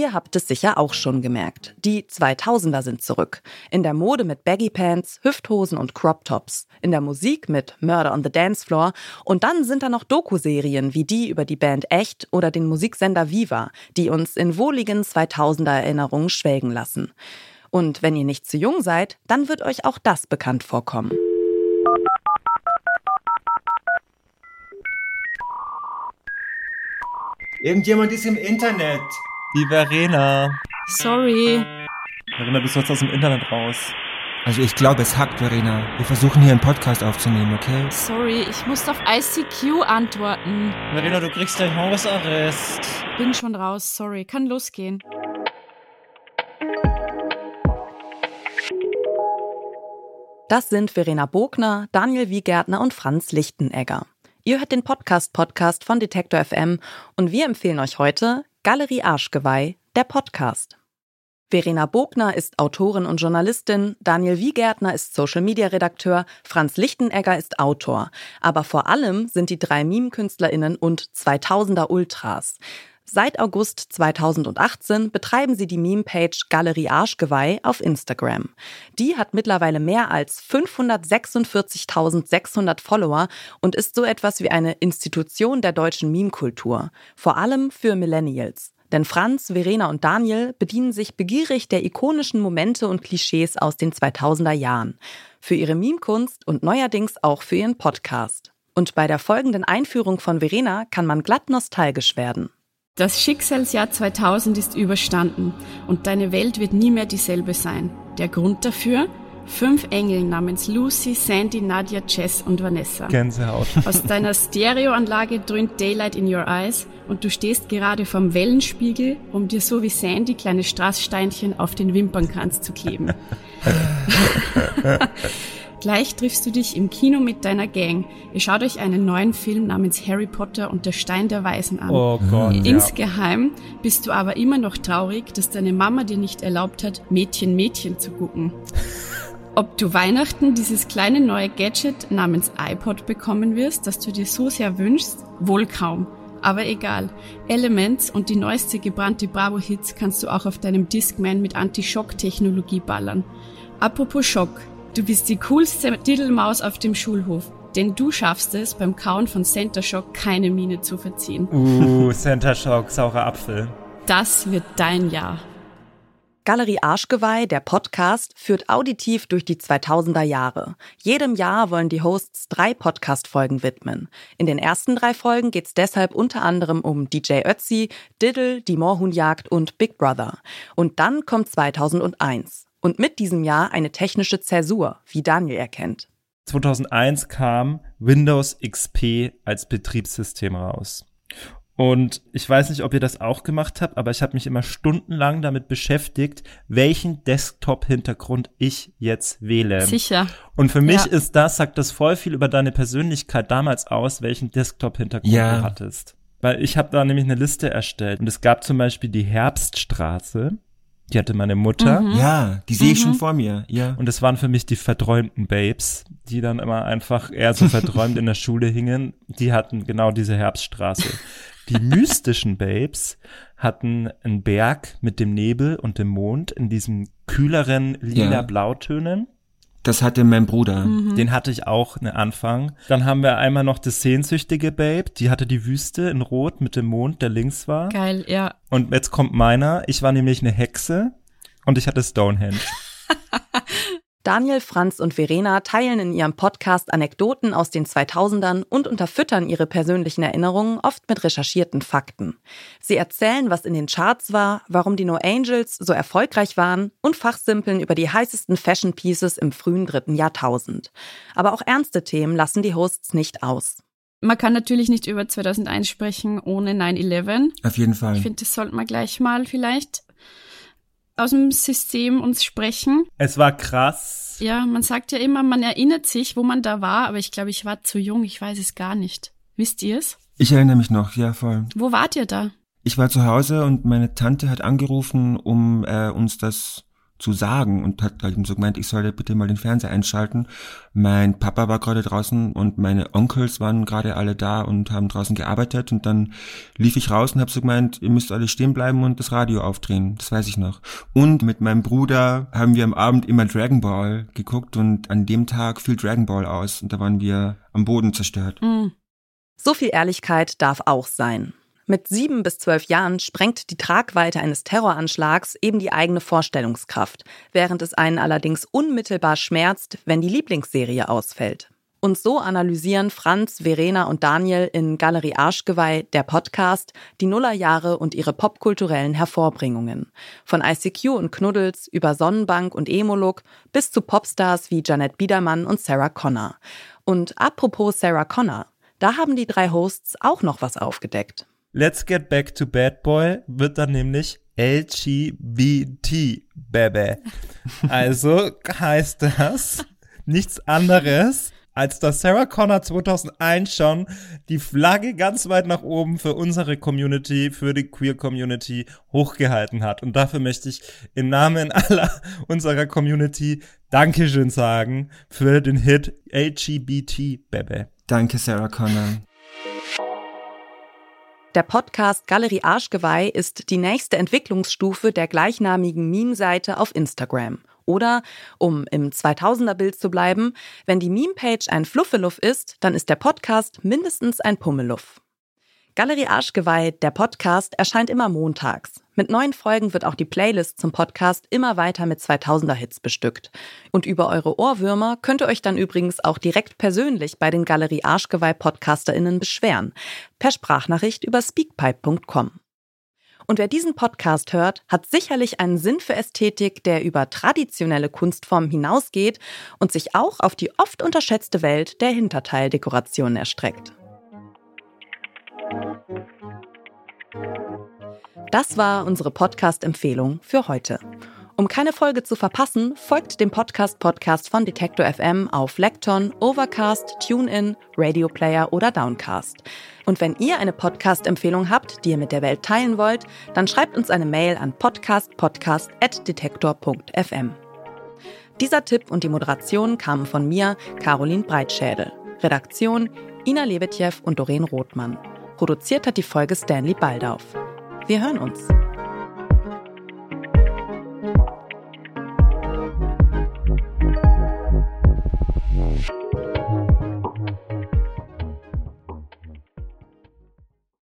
Ihr habt es sicher auch schon gemerkt. Die 2000er sind zurück. In der Mode mit Baggy Pants, Hüfthosen und Crop Tops. In der Musik mit Murder on the Dance Floor. Und dann sind da noch Doku-Serien wie die über die Band Echt oder den Musiksender Viva, die uns in wohligen 2000er Erinnerungen schwelgen lassen. Und wenn ihr nicht zu jung seid, dann wird euch auch das bekannt vorkommen. Irgendjemand ist im Internet. Die Verena. Sorry. Verena, bist du jetzt aus dem Internet raus? Also ich glaube, es hackt, Verena. Wir versuchen hier einen Podcast aufzunehmen, okay? Sorry, ich muss auf ICQ antworten. Verena, du kriegst gleich Hausarrest. Bin schon raus, sorry. Kann losgehen. Das sind Verena Bogner, Daniel Wiegärtner und Franz Lichtenegger. Ihr hört den Podcast-Podcast von Detektor FM und wir empfehlen euch heute Galerie Arschgeweih, der Podcast. Verena Bogner ist Autorin und Journalistin, Daniel Wiegärtner ist Social-Media-Redakteur, Franz Lichtenegger ist Autor. Aber vor allem sind die drei Meme-KünstlerInnen und 2000er Ultras. Seit August 2018 betreiben sie die Meme-Page Galerie Arschgeweih auf Instagram. Die hat mittlerweile mehr als 546.600 Follower und ist so etwas wie eine Institution der deutschen Meme-Kultur. Vor allem für Millennials. Denn Franz, Verena und Daniel bedienen sich begierig der ikonischen Momente und Klischees aus den 2000er Jahren. Für ihre Meme-Kunst und neuerdings auch für ihren Podcast. Und bei der folgenden Einführung von Verena kann man glatt nostalgisch werden. Das Schicksalsjahr 2000 ist überstanden und deine Welt wird nie mehr dieselbe sein. Der Grund dafür? Fünf Engel namens Lucy, Sandy, Nadia, Jess und Vanessa. Gänsehaut. Aus deiner Stereoanlage dröhnt Daylight in your eyes und du stehst gerade vom Wellenspiegel, um dir so wie Sandy kleine Strasssteinchen auf den Wimpernkranz zu kleben. Gleich triffst du dich im Kino mit deiner Gang. Ihr schaut euch einen neuen Film namens Harry Potter und der Stein der Weisen an. Oh Gott. Insgeheim bist du aber immer noch traurig, dass deine Mama dir nicht erlaubt hat, Mädchen Mädchen zu gucken. Ob du Weihnachten dieses kleine neue Gadget namens iPod bekommen wirst, das du dir so sehr wünschst, wohl kaum. Aber egal. Elements und die neueste gebrannte Bravo-Hits kannst du auch auf deinem Discman mit Anti-Schock-Technologie ballern. Apropos Schock. Du bist die coolste Diddelmaus auf dem Schulhof. Denn du schaffst es, beim Kauen von Center Shock keine Miene zu verziehen. Uh, Center Shock, saurer Apfel. Das wird dein Jahr. Galerie Arschgeweih, der Podcast, führt auditiv durch die 2000er Jahre. Jedem Jahr wollen die Hosts drei Podcast-Folgen widmen. In den ersten drei Folgen geht es deshalb unter anderem um DJ Ötzi, Diddle, die Moorhuhnjagd und Big Brother. Und dann kommt 2001. Und mit diesem Jahr eine technische Zäsur, wie Daniel erkennt. 2001 kam Windows XP als Betriebssystem raus. Und ich weiß nicht, ob ihr das auch gemacht habt, aber ich habe mich immer stundenlang damit beschäftigt, welchen Desktop-Hintergrund ich jetzt wähle. Sicher. Und für mich Ja. ist das, sagt das voll viel über deine Persönlichkeit damals aus, welchen Desktop-Hintergrund Ja. du hattest. Weil ich habe da nämlich eine Liste erstellt. Und es gab zum Beispiel die Herbststraße, die hatte meine Mutter. Mhm. Ja, die sehe ich schon vor mir. Ja. Und das waren für mich die verträumten Babes, die dann immer einfach eher so verträumt in der Schule hingen. Die hatten genau diese Herbststraße. Die mystischen Babes hatten einen Berg mit dem Nebel und dem Mond in diesen kühleren lila Ja. Blautönen. Das hatte mein Bruder. Mhm. Den hatte ich auch eine Anfang. Dann haben wir einmal noch das sehnsüchtige Babe. Die hatte die Wüste in Rot mit dem Mond, der links war. Geil, ja. Und jetzt kommt meiner. Ich war nämlich eine Hexe und ich hatte Stonehenge. Daniel, Franz und Verena teilen in ihrem Podcast Anekdoten aus den 2000ern und unterfüttern ihre persönlichen Erinnerungen oft mit recherchierten Fakten. Sie erzählen, was in den Charts war, warum die No Angels so erfolgreich waren und fachsimpeln über die heißesten Fashion Pieces im frühen dritten Jahrtausend. Aber auch ernste Themen lassen die Hosts nicht aus. Man kann natürlich nicht über 2001 sprechen ohne 9-11. Auf jeden Fall. Ich finde, das sollten wir gleich mal vielleicht aus dem System uns sprechen. Es war krass. Ja, man sagt ja immer, man erinnert sich, wo man da war, aber ich glaube, ich war zu jung, ich weiß es gar nicht. Wisst ihr es? Ich erinnere mich noch, ja voll. Wo wart ihr da? Ich war zu Hause und meine Tante hat angerufen, um äh, uns das zu sagen und hat halt so gemeint, ich solle bitte mal den Fernseher einschalten. Mein Papa war gerade draußen und meine Onkels waren gerade alle da und haben draußen gearbeitet und dann lief ich raus und habe so gemeint, ihr müsst alle stehen bleiben und das Radio aufdrehen. Das weiß ich noch. Und mit meinem Bruder haben wir am Abend immer Dragon Ball geguckt und an dem Tag fiel Dragon Ball aus und da waren wir am Boden zerstört. Mhm. So viel Ehrlichkeit darf auch sein. Mit sieben bis zwölf Jahren sprengt die Tragweite eines Terroranschlags eben die eigene Vorstellungskraft, während es einen allerdings unmittelbar schmerzt, wenn die Lieblingsserie ausfällt. Und so analysieren Franz, Verena und Daniel in Galerie Arschgeweih, der Podcast, die Nullerjahre und ihre popkulturellen Hervorbringungen. Von ICQ und Knuddels über Sonnenbank und Emoluk bis zu Popstars wie Janet Biedermann und Sarah Connor. Und apropos Sarah Connor, da haben die drei Hosts auch noch was aufgedeckt. Let's Get Back to Bad Boy wird dann nämlich LGBT Baby. Also heißt das nichts anderes, als dass Sarah Connor 2001 schon die Flagge ganz weit nach oben für unsere Community, für die Queer Community hochgehalten hat. Und dafür möchte ich im Namen aller unserer Community Dankeschön sagen für den Hit LGBT Baby. Danke, Sarah Connor. Der Podcast Galerie Arschgeweih ist die nächste Entwicklungsstufe der gleichnamigen Meme-Seite auf Instagram. Oder, um im 2000er-Bild zu bleiben, wenn die Meme-Page ein Fluffeluff ist, dann ist der Podcast mindestens ein Pummeluff. Galerie Arschgeweih, der Podcast, erscheint immer montags. Mit neuen Folgen wird auch die Playlist zum Podcast immer weiter mit 2000er Hits bestückt. Und über eure Ohrwürmer könnt ihr euch dann übrigens auch direkt persönlich bei den Galerie Arschgeweih PodcasterInnen beschweren. Per Sprachnachricht über speakpipe.com. Und wer diesen Podcast hört, hat sicherlich einen Sinn für Ästhetik, der über traditionelle Kunstformen hinausgeht und sich auch auf die oft unterschätzte Welt der Hinterteildekoration erstreckt. Das war unsere Podcast-Empfehlung für heute. Um keine Folge zu verpassen, folgt dem Podcast-Podcast von Detektor FM auf Lekton, Overcast, TuneIn, Radio Player oder Downcast. Und wenn ihr eine Podcast-Empfehlung habt, die ihr mit der Welt teilen wollt, dann schreibt uns eine Mail an podcastpodcast.detektor.fm. Dieser Tipp und die Moderation kamen von mir, Caroline Breitschädel. Redaktion Ina Lebetjew und Doreen Rothmann. Produziert hat die Folge Stanley Baldauf. Wir hören uns.